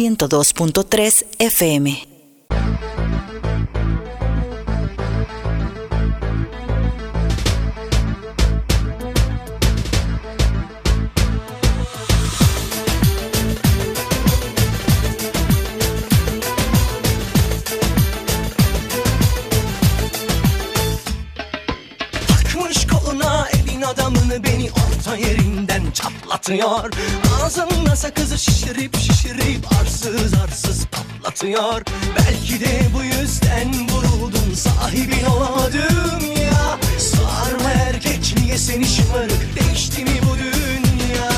102.3 FM. Çatlatıyor Ağzında sakızı şişirip şişirip arsız arsız patlatıyor. Belki de bu yüzden vuruldum sahibin olamadım ya. Sarma erkekliğe seni şımarık değişti mi bu dünya?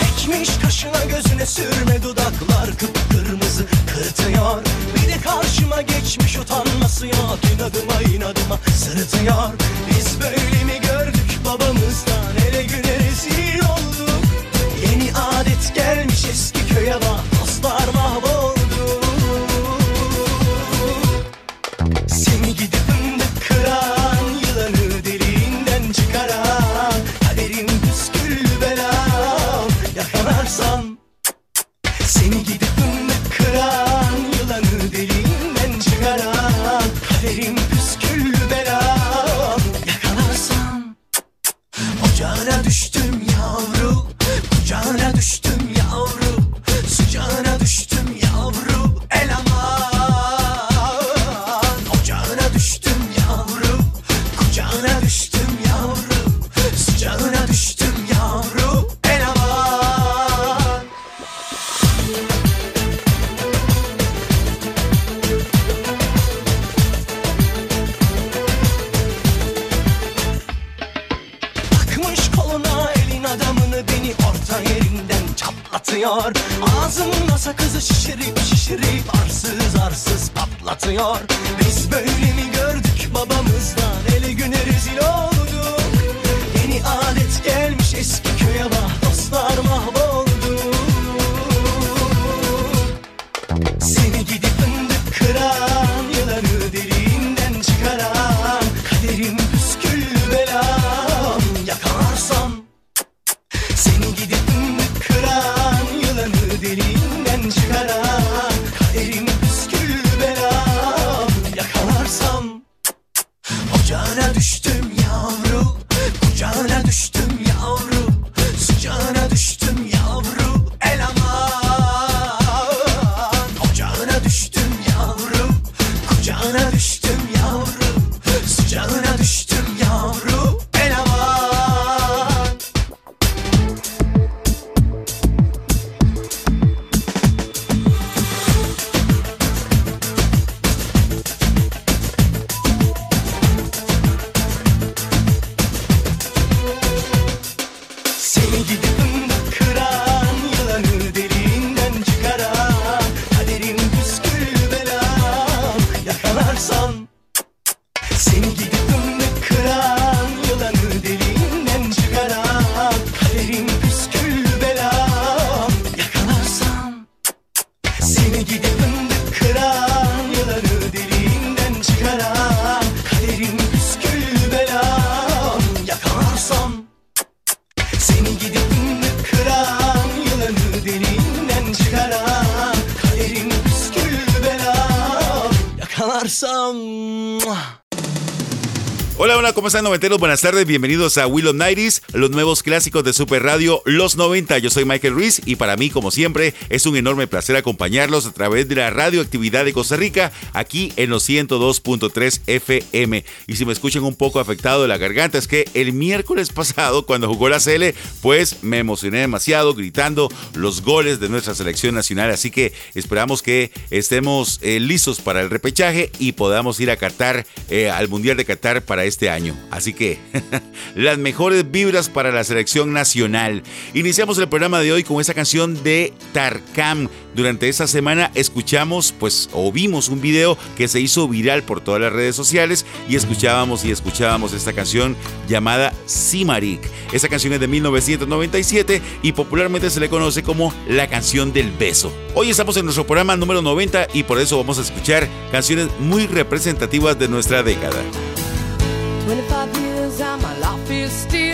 Çekmiş kaşına gözüne sürme dudaklar kıpkırmızı kırıtıyor. Bir de karşıma geçmiş utanması yok inadıma inadıma sırıtıyor. Biz böyle mi köye bak dostlar mahvoldu. Seni gidip fındık kıran Yılanı deliğinden çıkaran Kaderim püsküllü belam Yakalarsan Seni gidip están noventeros? Buenas tardes, bienvenidos a Will of Nighties, los nuevos clásicos de Super Radio Los 90. Yo soy Michael Ruiz y para mí, como siempre, es un enorme placer acompañarlos a través de la radioactividad de Costa Rica, aquí en los 102.3 FM. Y si me escuchan un poco afectado de la garganta, es que el miércoles pasado, cuando jugó la CL, pues me emocioné demasiado gritando los goles de nuestra selección nacional. Así que esperamos que estemos eh, listos para el repechaje y podamos ir a Qatar, eh, al Mundial de Qatar para este año. Así que las mejores vibras para la selección nacional. Iniciamos el programa de hoy con esa canción de Tarkam. Durante esta semana escuchamos, pues, o vimos un video que se hizo viral por todas las redes sociales y escuchábamos y escuchábamos esta canción llamada Simarik. Esa canción es de 1997 y popularmente se le conoce como la canción del beso. Hoy estamos en nuestro programa número 90 y por eso vamos a escuchar canciones muy representativas de nuestra década. 25 years my life is still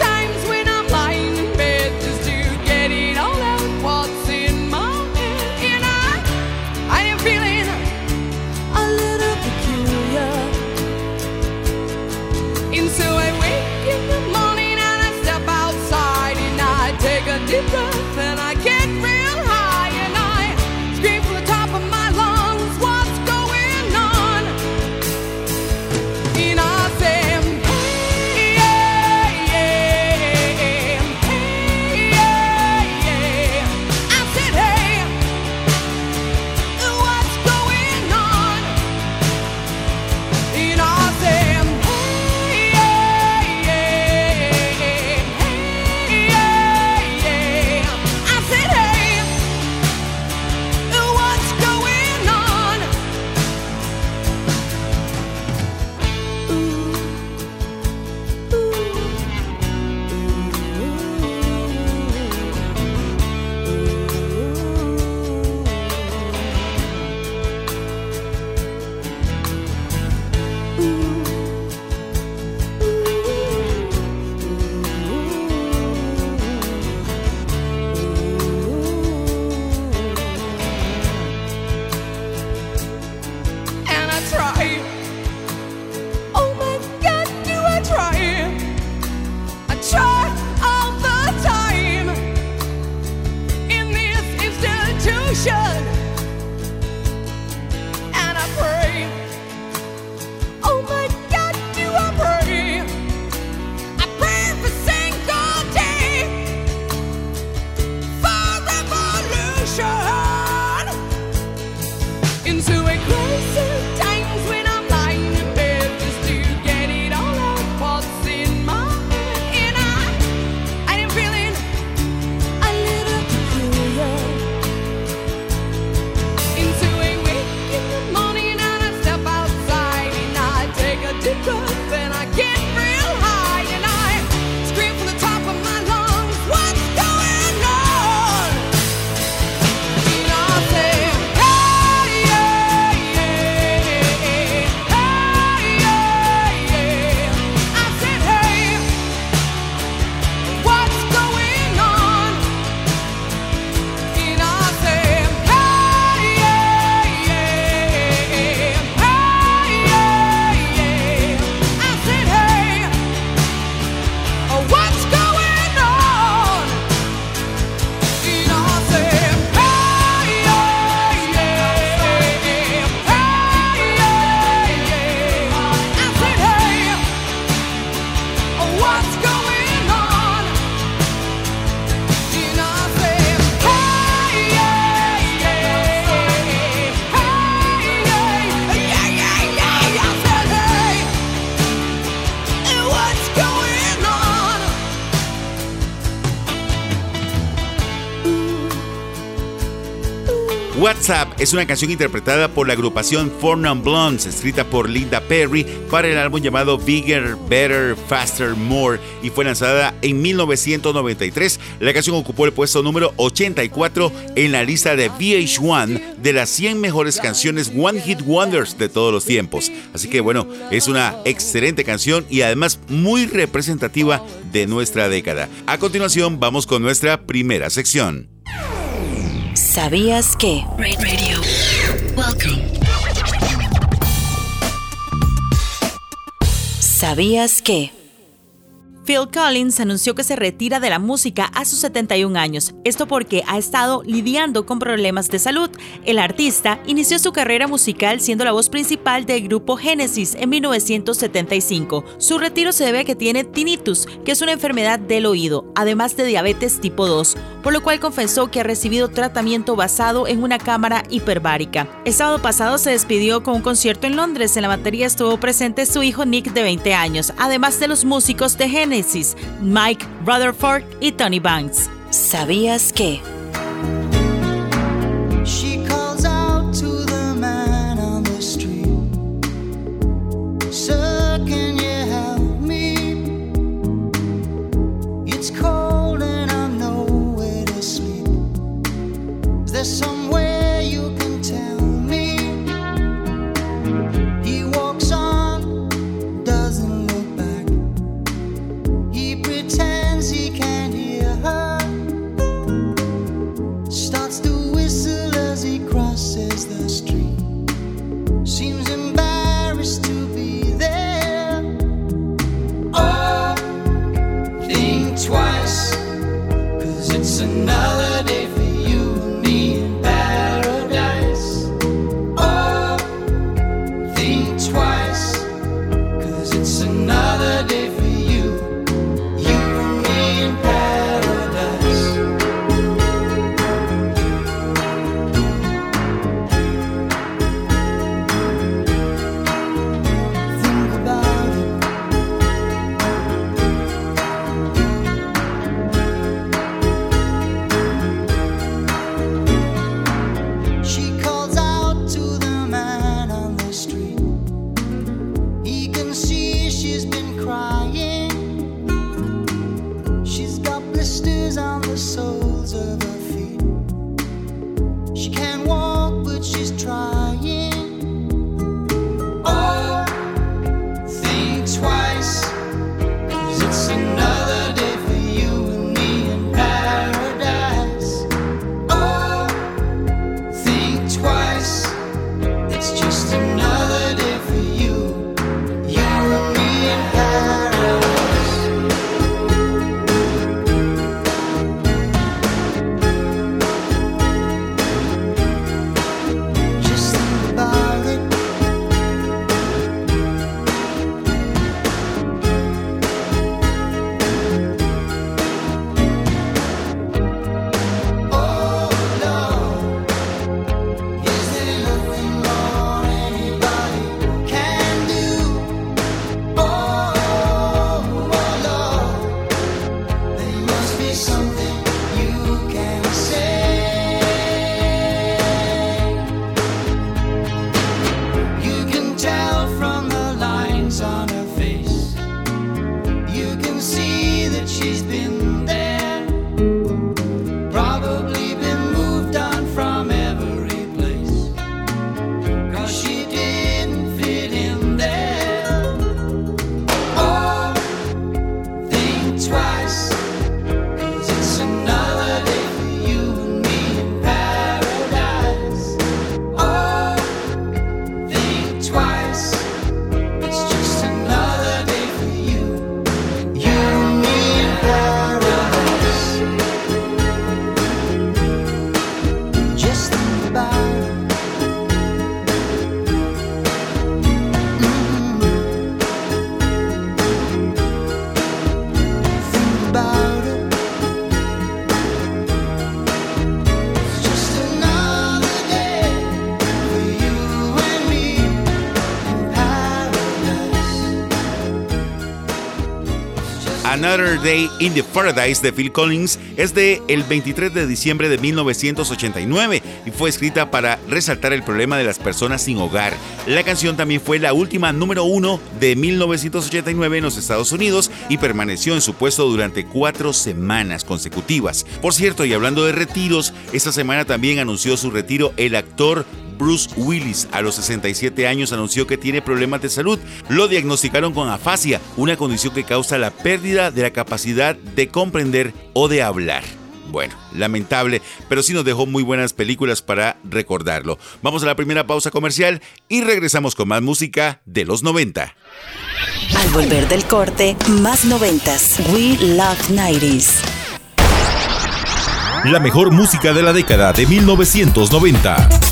es una canción interpretada por la agrupación Four Non Blondes, escrita por Linda Perry para el álbum llamado Bigger, Better, Faster, More y fue lanzada en 1993. La canción ocupó el puesto número 84 en la lista de VH1 de las 100 mejores canciones One Hit Wonders de todos los tiempos. Así que bueno, es una excelente canción y además muy representativa de nuestra década. A continuación vamos con nuestra primera sección. ¿Sabías que? Radio. Welcome. ¿Sabías que? Phil Collins anunció que se retira de la música a sus 71 años, esto porque ha estado lidiando con problemas de salud. El artista inició su carrera musical siendo la voz principal del grupo Genesis en 1975. Su retiro se debe a que tiene tinnitus, que es una enfermedad del oído, además de diabetes tipo 2, por lo cual confesó que ha recibido tratamiento basado en una cámara hiperbárica. El sábado pasado se despidió con un concierto en Londres. En la batería estuvo presente su hijo Nick de 20 años, además de los músicos de Genesis Mike Rutherford y Tony Banks. ¿Sabías que? Another Day in the Paradise de Phil Collins es de el 23 de diciembre de 1989 y fue escrita para resaltar el problema de las personas sin hogar. La canción también fue la última número uno de 1989 en los Estados Unidos y permaneció en su puesto durante cuatro semanas consecutivas. Por cierto, y hablando de retiros, esta semana también anunció su retiro el actor Bruce Willis, a los 67 años, anunció que tiene problemas de salud. Lo diagnosticaron con afasia, una condición que causa la pérdida de la capacidad de comprender o de hablar. Bueno, lamentable, pero sí nos dejó muy buenas películas para recordarlo. Vamos a la primera pausa comercial y regresamos con más música de los 90. Al volver del corte, más noventas. We Love 90s. La mejor música de la década de 1990.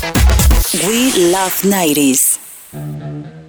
We Love 90s.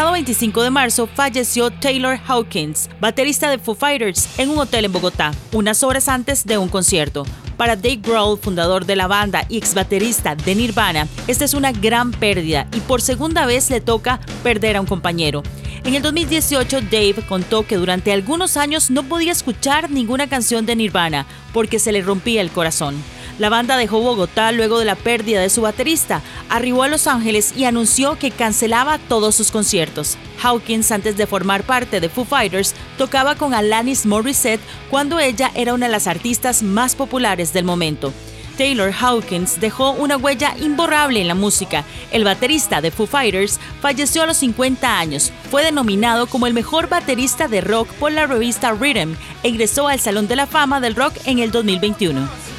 Pasado 25 de marzo falleció Taylor Hawkins, baterista de Foo Fighters, en un hotel en Bogotá, unas horas antes de un concierto. Para Dave Grohl, fundador de la banda y ex baterista de Nirvana, esta es una gran pérdida y por segunda vez le toca perder a un compañero. En el 2018, Dave contó que durante algunos años no podía escuchar ninguna canción de Nirvana porque se le rompía el corazón. La banda dejó Bogotá luego de la pérdida de su baterista, arribó a Los Ángeles y anunció que cancelaba todos sus conciertos. Hawkins, antes de formar parte de Foo Fighters, tocaba con Alanis Morissette cuando ella era una de las artistas más populares del momento. Taylor Hawkins dejó una huella imborrable en la música. El baterista de Foo Fighters falleció a los 50 años. Fue denominado como el mejor baterista de rock por la revista Rhythm e ingresó al Salón de la Fama del Rock en el 2021.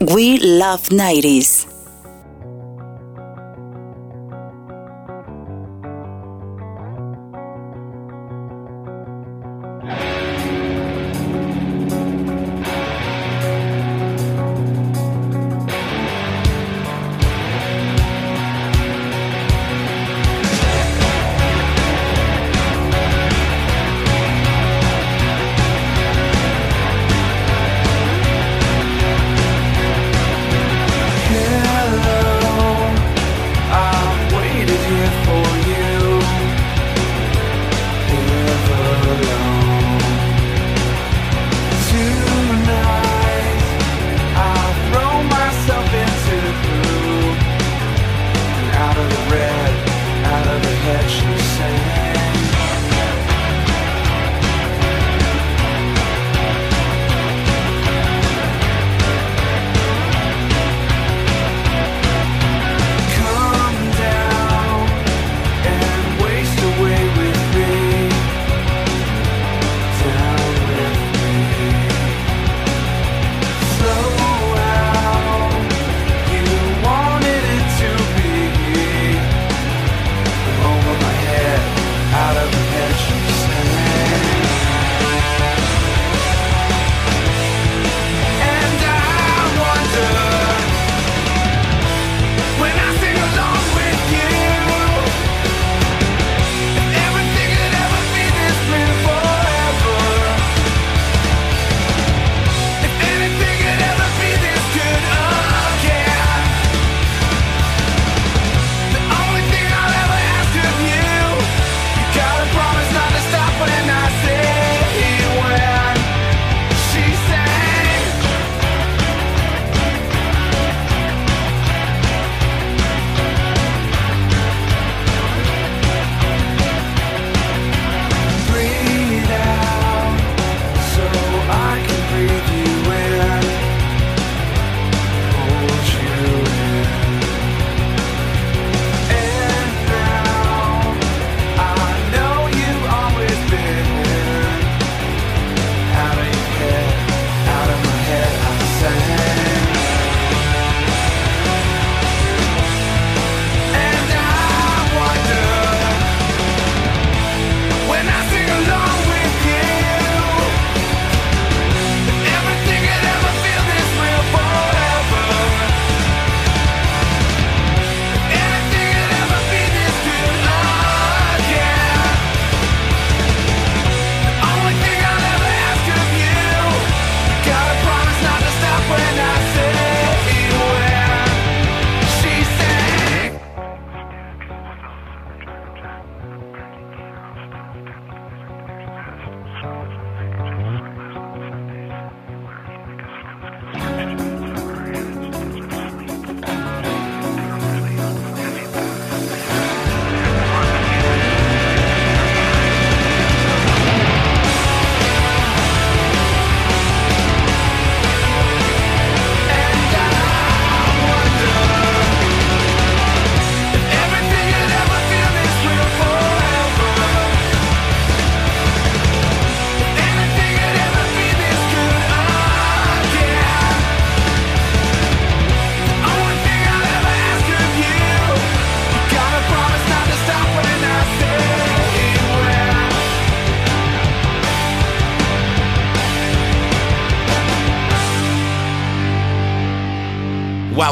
We love 90s.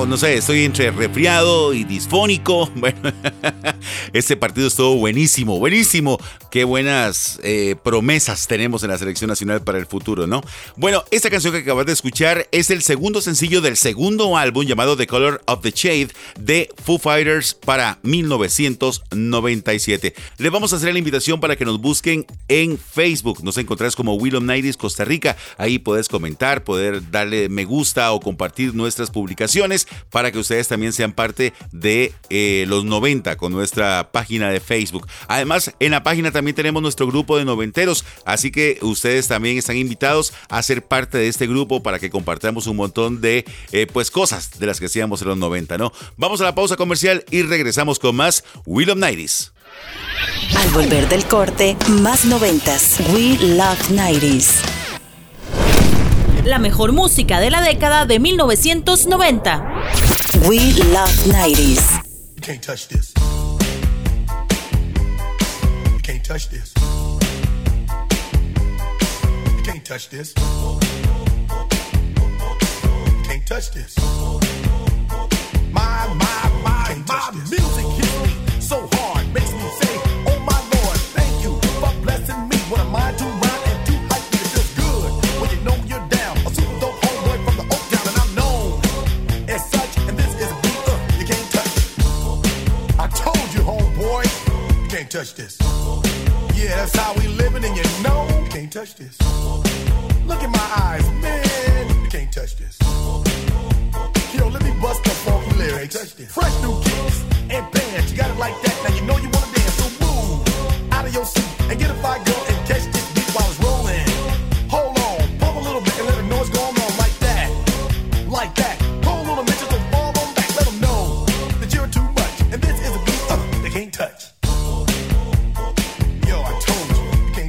No sé, estoy entre resfriado y disfónico. Bueno, este partido estuvo buenísimo, buenísimo. Qué buenas eh, promesas tenemos en la selección nacional para el futuro, ¿no? Bueno, esta canción que acabas de escuchar es el segundo sencillo del segundo álbum llamado The Color of the Shade de Foo Fighters para 1997. Le vamos a hacer la invitación para que nos busquen en Facebook. Nos encontrás como Willow Nighties Costa Rica. Ahí puedes comentar, poder darle me gusta o compartir nuestras publicaciones para que ustedes también sean parte de eh, los 90 con nuestra página de Facebook. Además, en la página también tenemos nuestro grupo de noventeros, así que ustedes también están invitados a ser parte de este grupo para que compartamos un montón de eh, pues cosas de las que hacíamos en los 90, ¿no? Vamos a la pausa comercial y regresamos con más Will of Nighties. Al volver del corte, más noventas. We Love 90s. La mejor música de la década de 1990. We Love 90s. You can't touch this. Touch this. You can't touch this. You can't touch this. My, my, my, my music hits me so hard, makes me say, Oh my Lord, thank you for blessing me. What am I to rhyme and too hype? It feels good when you know you're down. A super dope homeboy from the Oak Town, and I'm known as such. And this is a beat uh, you can't touch. I told you, homeboy, you can't touch this. Yeah, that's how we living, and you know you can't touch this. Look in my eyes, man, you can't touch this. Yo, let me bust the funky lyrics. Fresh new kicks and bands, you got it like that. Now you know you wanna dance, so move out of your seat and get a fire girl and catch this beat while it's rolling. Hold on, pump a little bit and let know what's going on like that, like that. Hold on a minute, just fall on back, let them know that you're too much. And this is a beat uh, they can't touch.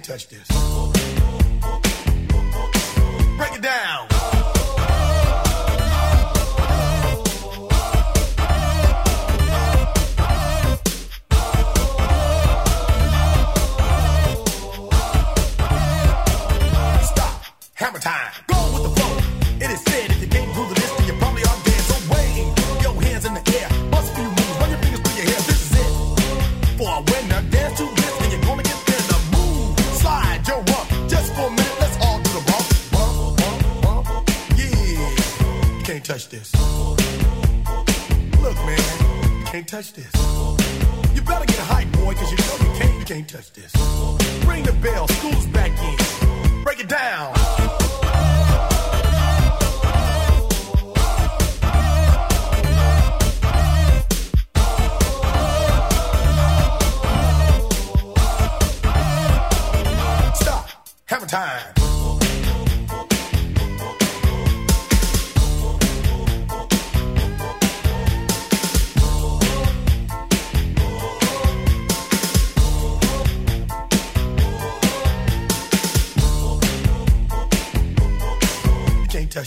Can't touch this. Break it down.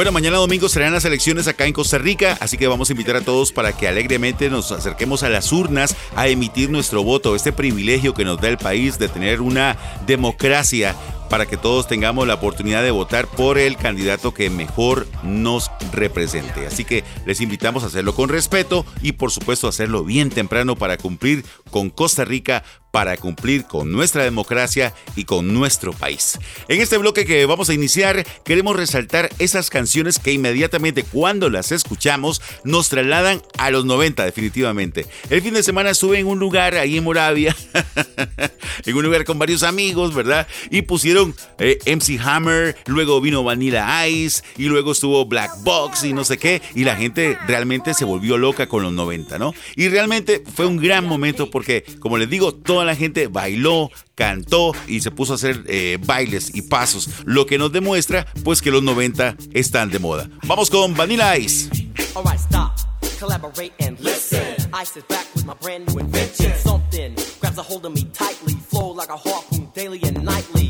Bueno, mañana domingo serán las elecciones acá en Costa Rica, así que vamos a invitar a todos para que alegremente nos acerquemos a las urnas a emitir nuestro voto, este privilegio que nos da el país de tener una democracia para que todos tengamos la oportunidad de votar por el candidato que mejor nos represente. Así que les invitamos a hacerlo con respeto y por supuesto hacerlo bien temprano para cumplir con Costa Rica para cumplir con nuestra democracia y con nuestro país. En este bloque que vamos a iniciar, queremos resaltar esas canciones que inmediatamente cuando las escuchamos nos trasladan a los 90 definitivamente. El fin de semana estuve en un lugar ahí en Moravia, en un lugar con varios amigos, ¿verdad? Y pusieron eh, MC Hammer, luego vino Vanilla Ice y luego estuvo Black Box y no sé qué, y la gente realmente se volvió loca con los 90, ¿no? Y realmente fue un gran momento porque, como les digo, todo la gente bailó, cantó y se puso a hacer eh, bailes y pasos, lo que nos demuestra pues que los 90 están de moda. Vamos con Vanilla Ice. Alright, stop, collaborate and listen. I sit back with my brand new invention. Something grabs a hold of me tightly, flow like a harpoon daily and nightly.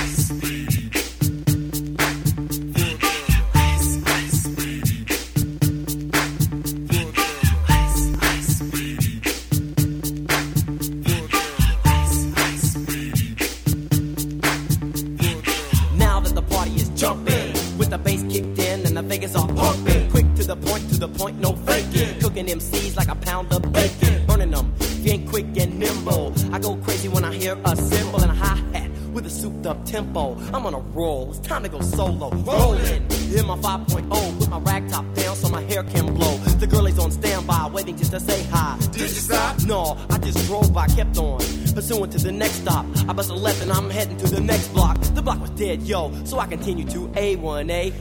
The point, to the point, no faking. Cooking MCs like a pound of bacon. Burning them, if you ain't quick and nimble. I go crazy when I hear a cymbal and a hi hat with a souped up tempo. I'm on a roll, it's time to go solo. Rolling in my 5.0, put my rag top down so my hair can blow. The girl is on standby, waiting just to say hi. Did you stop? No, I just drove by, kept on. Pursuing to the next stop. I bust a left and I'm heading to the next block. The block was dead, yo, so I continue to A1A.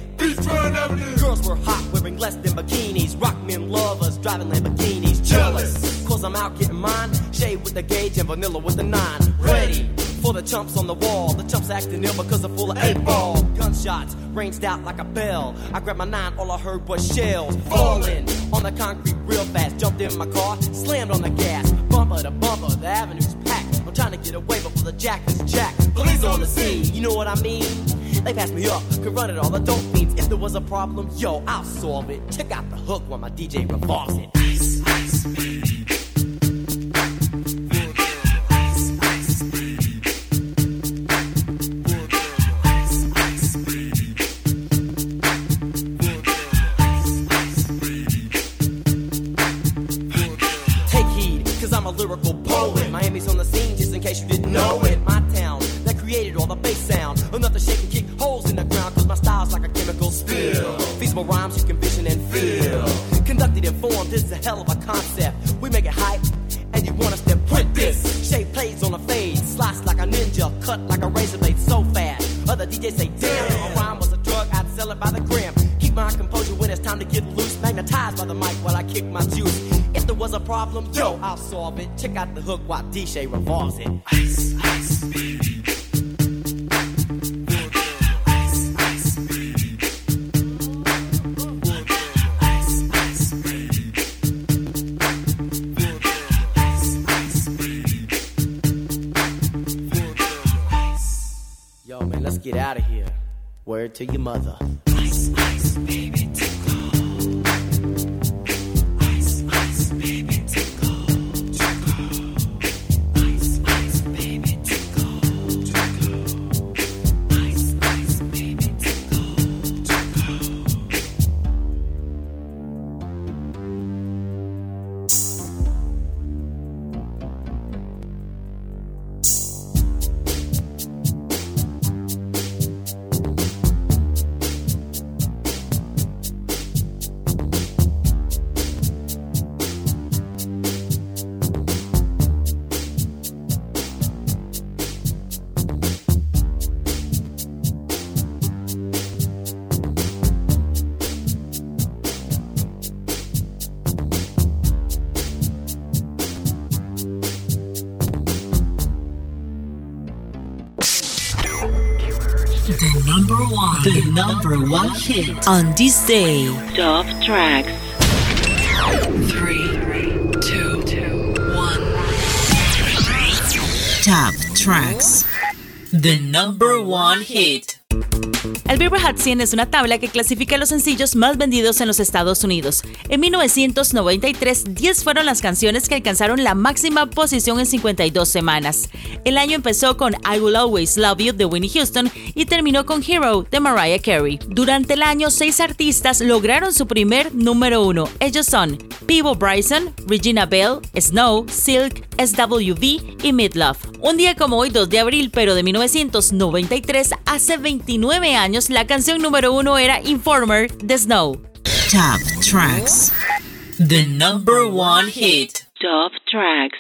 Girls were hot, wearing less than bikinis. Rock men lovers, driving Lamborghinis. Jealous, cause I'm out getting mine. Shade with the gauge and vanilla with the nine. Ready for the chumps on the wall. The chumps acting ill because they're full of eight ball. Gunshots ranged out like a bell. I grabbed my nine, all I heard was shells falling on the concrete real fast. Jumped in my car, slammed on the gas. Bumper to bumper, the avenue's trying to get away before the jack is jacked. Police on the scene, you know what I mean? They passed me up, could run it all, the dope fiends. If there was a problem, yo, I'll solve it. Check out the hook while my DJ revolves it. Ice, ice. Take loose. By the mic while I kick my juice. If there was a problem, yo, I'll solve it. Check out the hook while DJ revolves it. Ice, ice. Yo, man, let's get out of here. Word to your mother. Ice, ice, hit. On this day. Top tracks. Three, two, one. Top Tracks. The number one hit. El Billboard Hot 100 es una tabla que clasifica los sencillos más vendidos en los Estados Unidos. En 1993, 10 fueron las canciones que alcanzaron la máxima posición en 52 semanas. El año empezó con I Will Always Love You de Winnie Houston y terminó con Hero de Mariah Carey. Durante el año, seis artistas lograron su primer número uno. Ellos son Peebo Bryson, Regina Bell, Snow, Silk, SWV y Midlove. Un día como hoy, 2 de abril, pero de 1993, hace 29 años, la canción número uno era Informer de Snow. Top Tracks. The number one hit. Top tracks.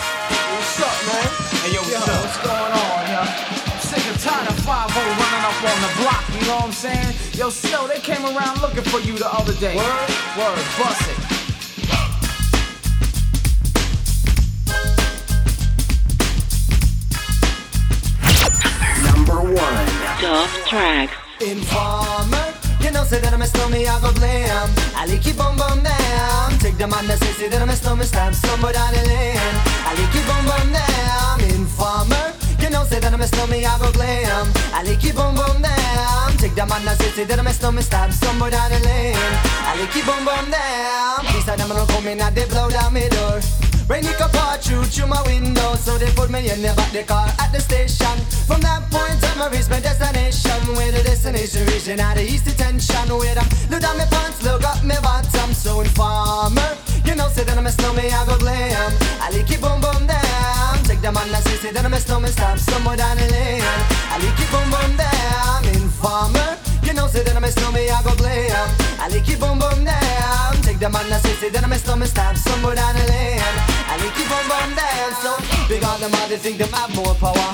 What's up, man? Hey, yo, what's, up? what's going on, yo? I'm sick and tired of 5 running up on the block, you know what I'm saying? Yo, Snow, they came around looking for you the other day. Word? Word, bust it. Number one. Top tracks. Informer, you know, say that I'm a stormy, I go blame. Ali keep on bum down. Take the man that say, say that I'm a stormy, stab somewhere down the lane. Ali keep on bum down. Informer, you know, say that I'm a stormy, I go blame. Ali keep on bum down. Take the man that say, say that I'm a stormy, stab somewhere down the lane. Ali keep on bum down. Please, I'm gonna come in and they blow down my door. Rain it pour through through my window, so they put me in the back the car at the station. From that point on, I reached my destination. Where the destination region out of east detention. Where I look down my pants, look up my bottom. So informer, you know, say that I'm a snowman, I go glam. I like it boom boom down. Take the man that say, say that I'm a snowman, stop somewhere down the lane. I like it boom boom down. Informer. You know, say that I'm a snowman, I go glam. I like it boom boom down. Take the man that say, say that I'm a snowman, stop somewhere down the lane. I like it boom boom down. So big on them, all they think them have more power.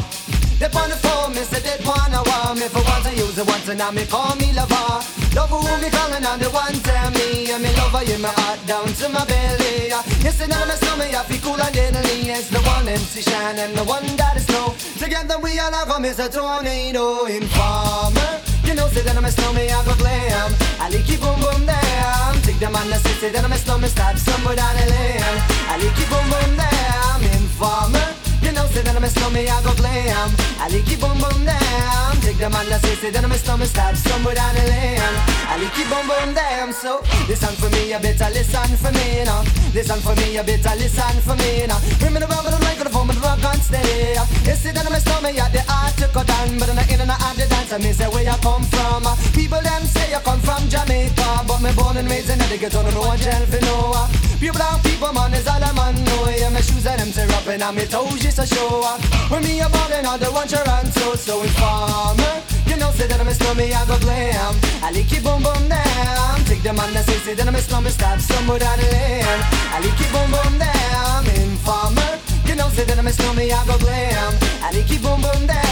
They on the phone, me say they wanna want me for once I use it once and now me call me lover. Love who me calling on the one tell me and me lover in my heart down to my belly. Yes, and I'm a snowman, I feel cool and deadly. It's the one MC Shine and the one that is snow. Together we all have come as a tornado informer. You know, say that I'm a snowman, I go glam. I like it boom boom down. Take the man that say, say that I'm a snowman, stop somewhere down the lane. I like it boom boom down. Informer. You know, say that I'm a snowman, I go glam. I like it boom boom down. Take the man that say, say that I'm a snowman, stop somewhere down the lane. I like it boom boom down. So listen for me, you better listen for me now. Listen for me, you better listen for me now. Bring me the rubber, the microphone, but the rock on stay. You see that I'm a snowman, yeah, the art to cut down, but I'm not in and out the dance. I mean, say where you come from. People them say you come from Jamaica, but me born and raised in the ghetto, no one tell for no. Pure brown people, man, is all a man know. Yeah, my shoes and them tear up and I'm toes just show. When me a ballin', all the one run so so informer. You know, say that I'm a snowman, I go glam. I like it boom boom down. Take the man that say, say that I'm a snowman, stop somewhere down the lane. I like it boom boom down. Informer. You know, say that I'm a snowman, I go glam. I like it boom boom down.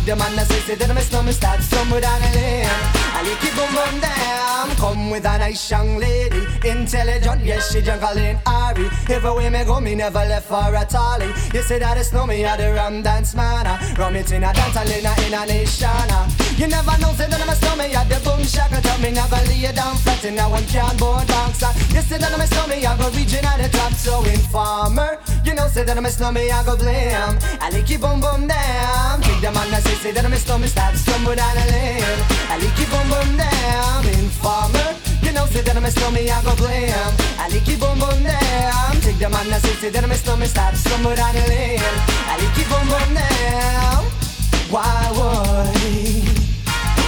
Take the man that say, say that I'm a snowman, start somewhere down the lane. I like it boom boom down. Come with a nice young lady, intelligent, yes she jungle in Ari. If Everywhere me go, me never left for a tally. You say that it's no me, I the rum dance man. Rum it in a dance, I in a nation. You never know, say that I'm a snowman, I the boom shaka. Tell me never lay it down flat, and now one can't board. You say that I'm a snowman, I go region at the top, so informer. You know, say that I'm a snowman, I go blame. I like it boom boom down. Take the man that say, say that I'm a snowman, start stumble down the lane. I like it boom boom down. Informer. You know, say that I'm a snowman, I go blame. I like it boom boom down. Take the man that say, say that I'm a snowman, start stumble down the lane. I like it boom boom down. Why would?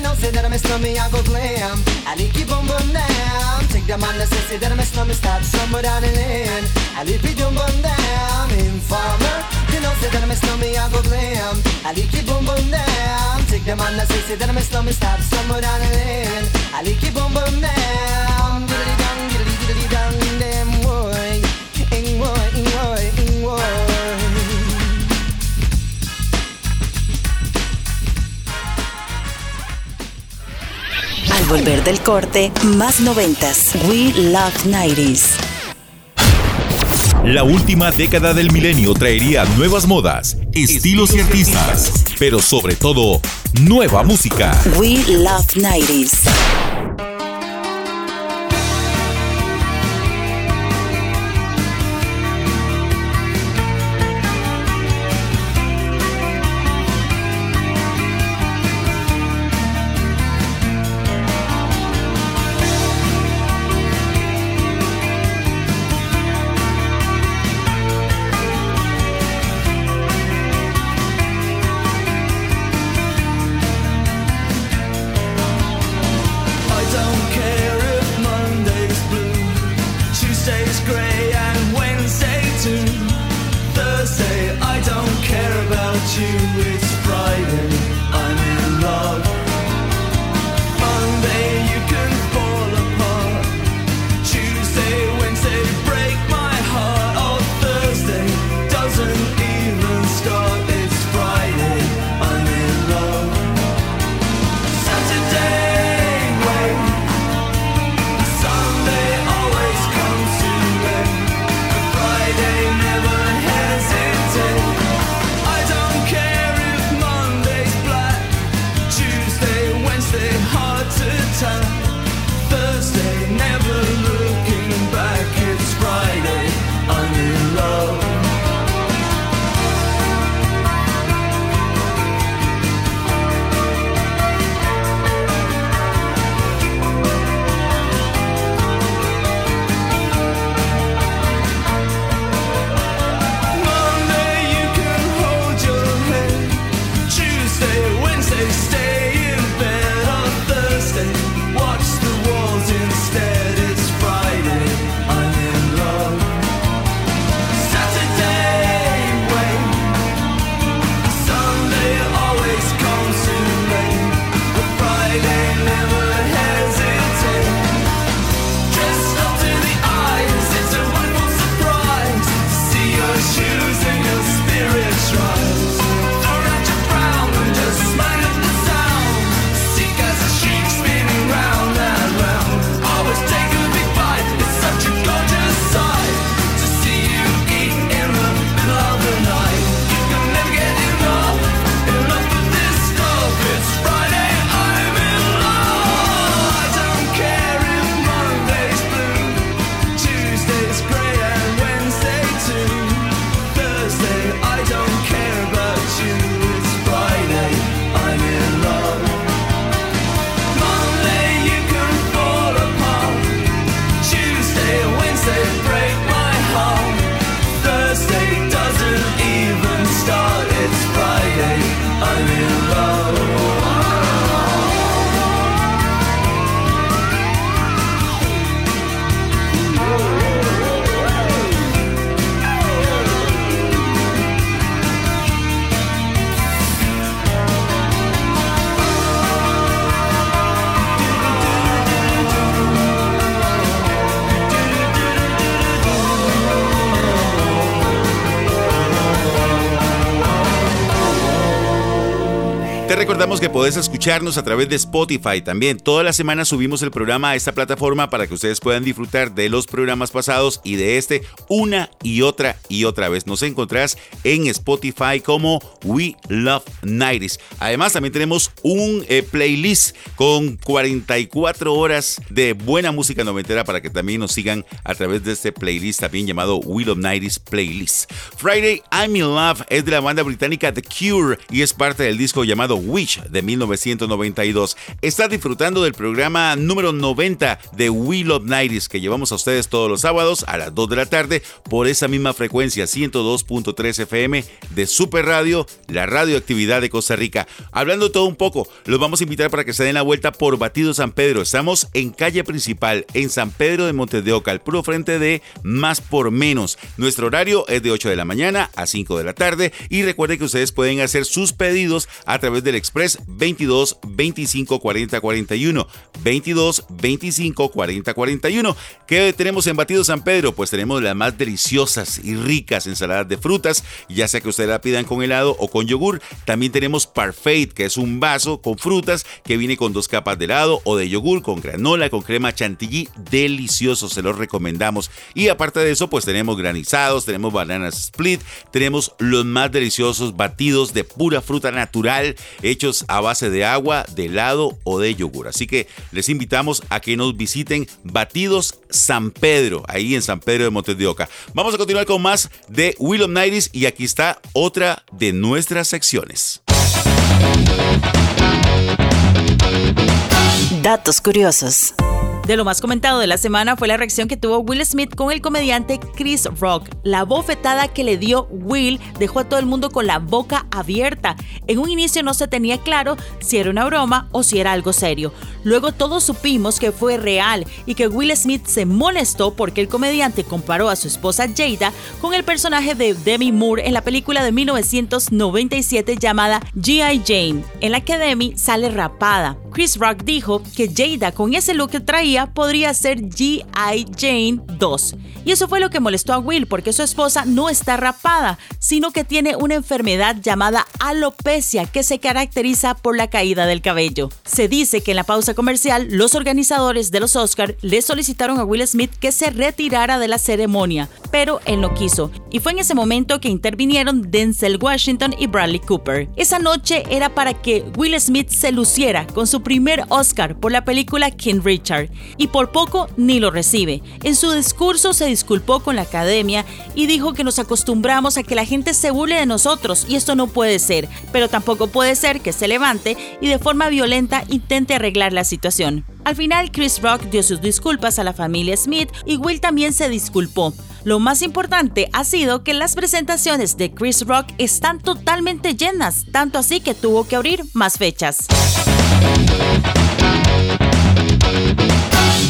you know, say that I'm a snowman, I go glam. I like it boom boom down. Take the man that say, that I'm a snowman, start somewhere down the lane. I like it boom boom down. Informer, you know, say that I'm a slummy, I go glam. I like it boom boom down. Take them on the say, that I'm a slummy, stop somewhere down the lane. I like it boom boom down. Diddly dong, diddly diddly dong, volver del corte, más noventas. We Love 90s. La última década del milenio traería nuevas modas, estilos y artistas, pero sobre todo, nueva música. We Love 90s. Que podés escucharnos a través de Spotify también. Toda la semana subimos el programa a esta plataforma para que ustedes puedan disfrutar de los programas pasados y de este una y otra y otra vez. Nos encontrás en Spotify como We Love 90s. Además, también tenemos un eh, playlist con 44 horas de buena música noventera para que también nos sigan a través de este playlist también llamado We Love 90s Playlist. Friday I'm in Love es de la banda británica The Cure y es parte del disco llamado con De 1992. Está disfrutando del programa número 90 de We Love 90 que llevamos a ustedes todos los sábados a las 2 de la tarde por esa misma frecuencia 102.3 FM de Super Radio, la radioactividad de Costa Rica. Hablando todo un poco, los vamos a invitar para que se den la vuelta por Batido San Pedro. Estamos en calle principal, en San Pedro de Montes de Oca, al puro frente de Más por Menos. Nuestro horario es de 8 de la mañana a 5 de la tarde y recuerden que ustedes pueden hacer sus pedidos a través del Express 22 25 40 41. 22 25 40 41. ¿Qué tenemos en Batido San Pedro? Pues tenemos las más deliciosas y ricas ensaladas de frutas, ya sea que ustedes la pidan con helado o con yogur. También tenemos Parfait, que es un vaso con frutas que viene con dos capas de helado o de yogur con granola, con crema chantilly. Delicioso, se los recomendamos. Y aparte de eso, pues tenemos granizados, tenemos bananas split, tenemos los más deliciosos batidos de pura fruta natural hechos a base de agua, de helado o de yogur. Así que les invitamos a que nos visiten Batidos San Pedro, ahí en San Pedro de Montes de Oca. Vamos a continuar con más de Will of y aquí está otra de nuestras secciones. Datos curiosos. De lo más comentado de la semana fue la reacción que tuvo Will Smith con el comediante Chris Rock. La bofetada que le dio Will dejó a todo el mundo con la boca abierta. En un inicio no se tenía claro si era una broma o si era algo serio. Luego todos supimos que fue real y que Will Smith se molestó porque el comediante comparó a su esposa Jada con el personaje de Demi Moore en la película de 1997 llamada G.I. Jane, en la que Demi sale rapada. Chris Rock dijo que Jada con ese look que traía podría ser G.I. Jane 2. Y eso fue lo que molestó a Will porque su esposa no está rapada, sino que tiene una enfermedad llamada alopecia que se caracteriza por la caída del cabello. Se dice que en la pausa comercial los organizadores de los Oscar le solicitaron a Will Smith que se retirara de la ceremonia, pero él no quiso. Y fue en ese momento que intervinieron Denzel Washington y Bradley Cooper. Esa noche era para que Will Smith se luciera con su primer Oscar por la película King Richard y por poco ni lo recibe. En su discurso se disculpó con la academia y dijo que nos acostumbramos a que la gente se burle de nosotros y esto no puede ser, pero tampoco puede ser que se levante y de forma violenta intente arreglar la situación. Al final, Chris Rock dio sus disculpas a la familia Smith y Will también se disculpó. Lo más importante ha sido que las presentaciones de Chris Rock están totalmente llenas, tanto así que tuvo que abrir más fechas.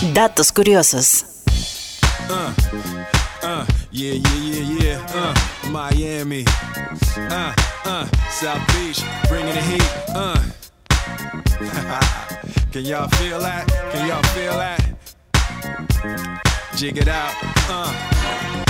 Datos curiosos. Uh, uh, yeah, yeah, yeah. Uh, Miami. Uh, uh, South Beach, bringing the heat. Uh. Can y'all feel that? Can y'all feel that? Jig it out.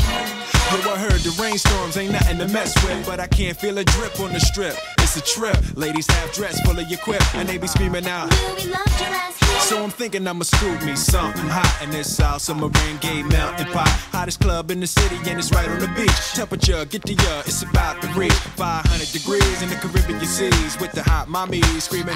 Yo, I heard the rainstorms ain't nothing to mess with, but I can't feel a drip on the strip. It's a trip. Ladies half dressed, full of your quip, and they be screaming out. Will we love your ass here? So I'm thinking I'ma scoop me something hot in this South Submarine Gay Mountain Pot. Hottest club in the city, and it's right on the beach. Temperature, get the ya, it's about to reach 500 degrees in the Caribbean seas with the hot mommy screaming.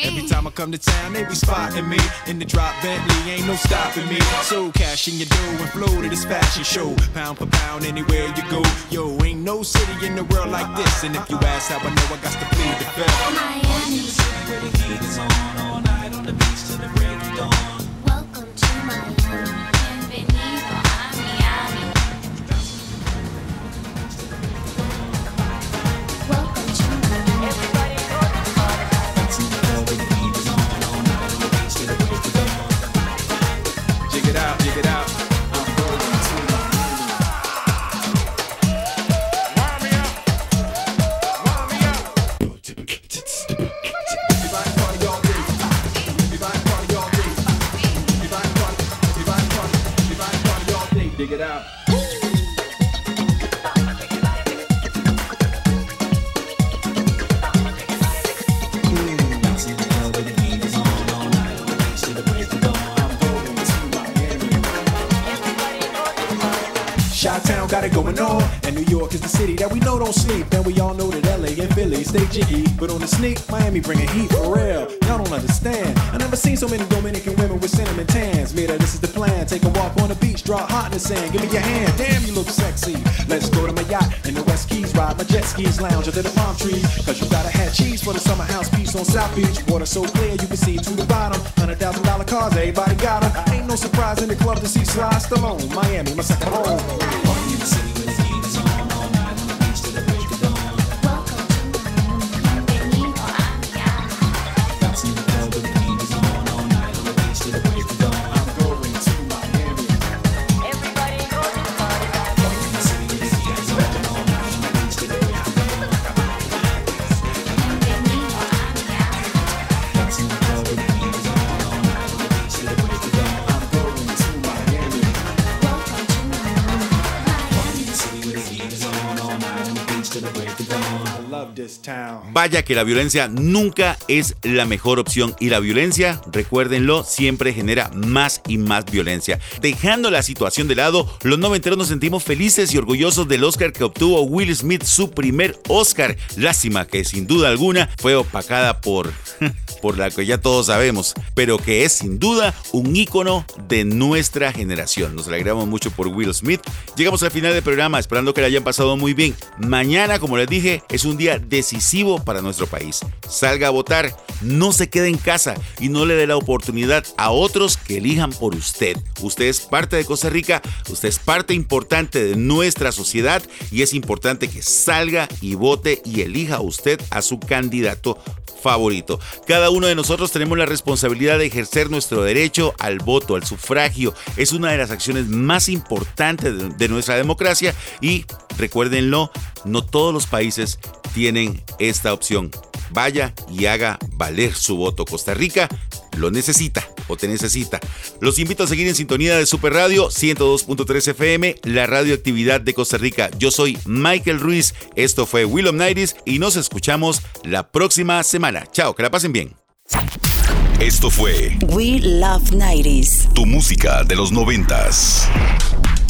Every time I come to town, they be spotting me in the drop Bentley, ain't no stopping me. So cash in your dough and flow to this fashion show, pound for pound anywhere you go. Yo, ain't no city in the world like this, and if you ask how I know, I got to plead the fifth. Miami. The heat is on all night on the beach till the break it out. Shot town got it going on. And New York is the city that we know don't sleep. And we all know that LA and Philly stay jiggy. But on the sneak, Miami bringing heat for real. Y'all don't understand. I never seen so many Dominican women with cinnamon tans. Mira, this is the plan. Take a walk on the beach, draw hot in the sand. Give me your hand. Damn, you look sexy. Let's go to my yacht in the West Keys. Ride my jet skis, lounge under the palm trees. Cause you gotta have cheese for the summer house piece on South Beach. Water so clear you can see to the bottom. Hundred thousand dollar cars, everybody got 'em. Ain't no surprise in the club to see Sly Stallone. Miami, my second home. Vaya que la violencia nunca es la mejor opción y la violencia, recuérdenlo, siempre genera más y más violencia. Dejando la situación de lado, los noventeros nos sentimos felices y orgullosos del Oscar que obtuvo Will Smith, su primer Oscar. Lástima que sin duda alguna fue opacada por por la que ya todos sabemos, pero que es sin duda un ícono de nuestra generación. Nos alegramos mucho por Will Smith. Llegamos al final del programa, esperando que la hayan pasado muy bien. Mañana, como les dije, es un día decisivo para nuestro país. Salga a votar, no se quede en casa y no le dé la oportunidad a otros que elijan por usted. Usted es parte de Costa Rica, usted es parte importante de nuestra sociedad y es importante que salga y vote y elija usted a su candidato favorito. Cada uno de nosotros tenemos la responsabilidad de ejercer nuestro derecho al voto, al sufragio. Es una de las acciones más importantes de, nuestra democracia y recuérdenlo, no todos los países tienen esta opción. Vaya y haga valer su voto. Costa Rica lo necesita o te necesita. Los invito a seguir en sintonía de Super Radio 102.3 FM, la radioactividad de Costa Rica. Yo soy Michael Ruiz, esto fue Will of Nighties y nos escuchamos la próxima semana. Chao, que la pasen bien. Esto fue We Love 90s. tu música de los noventas.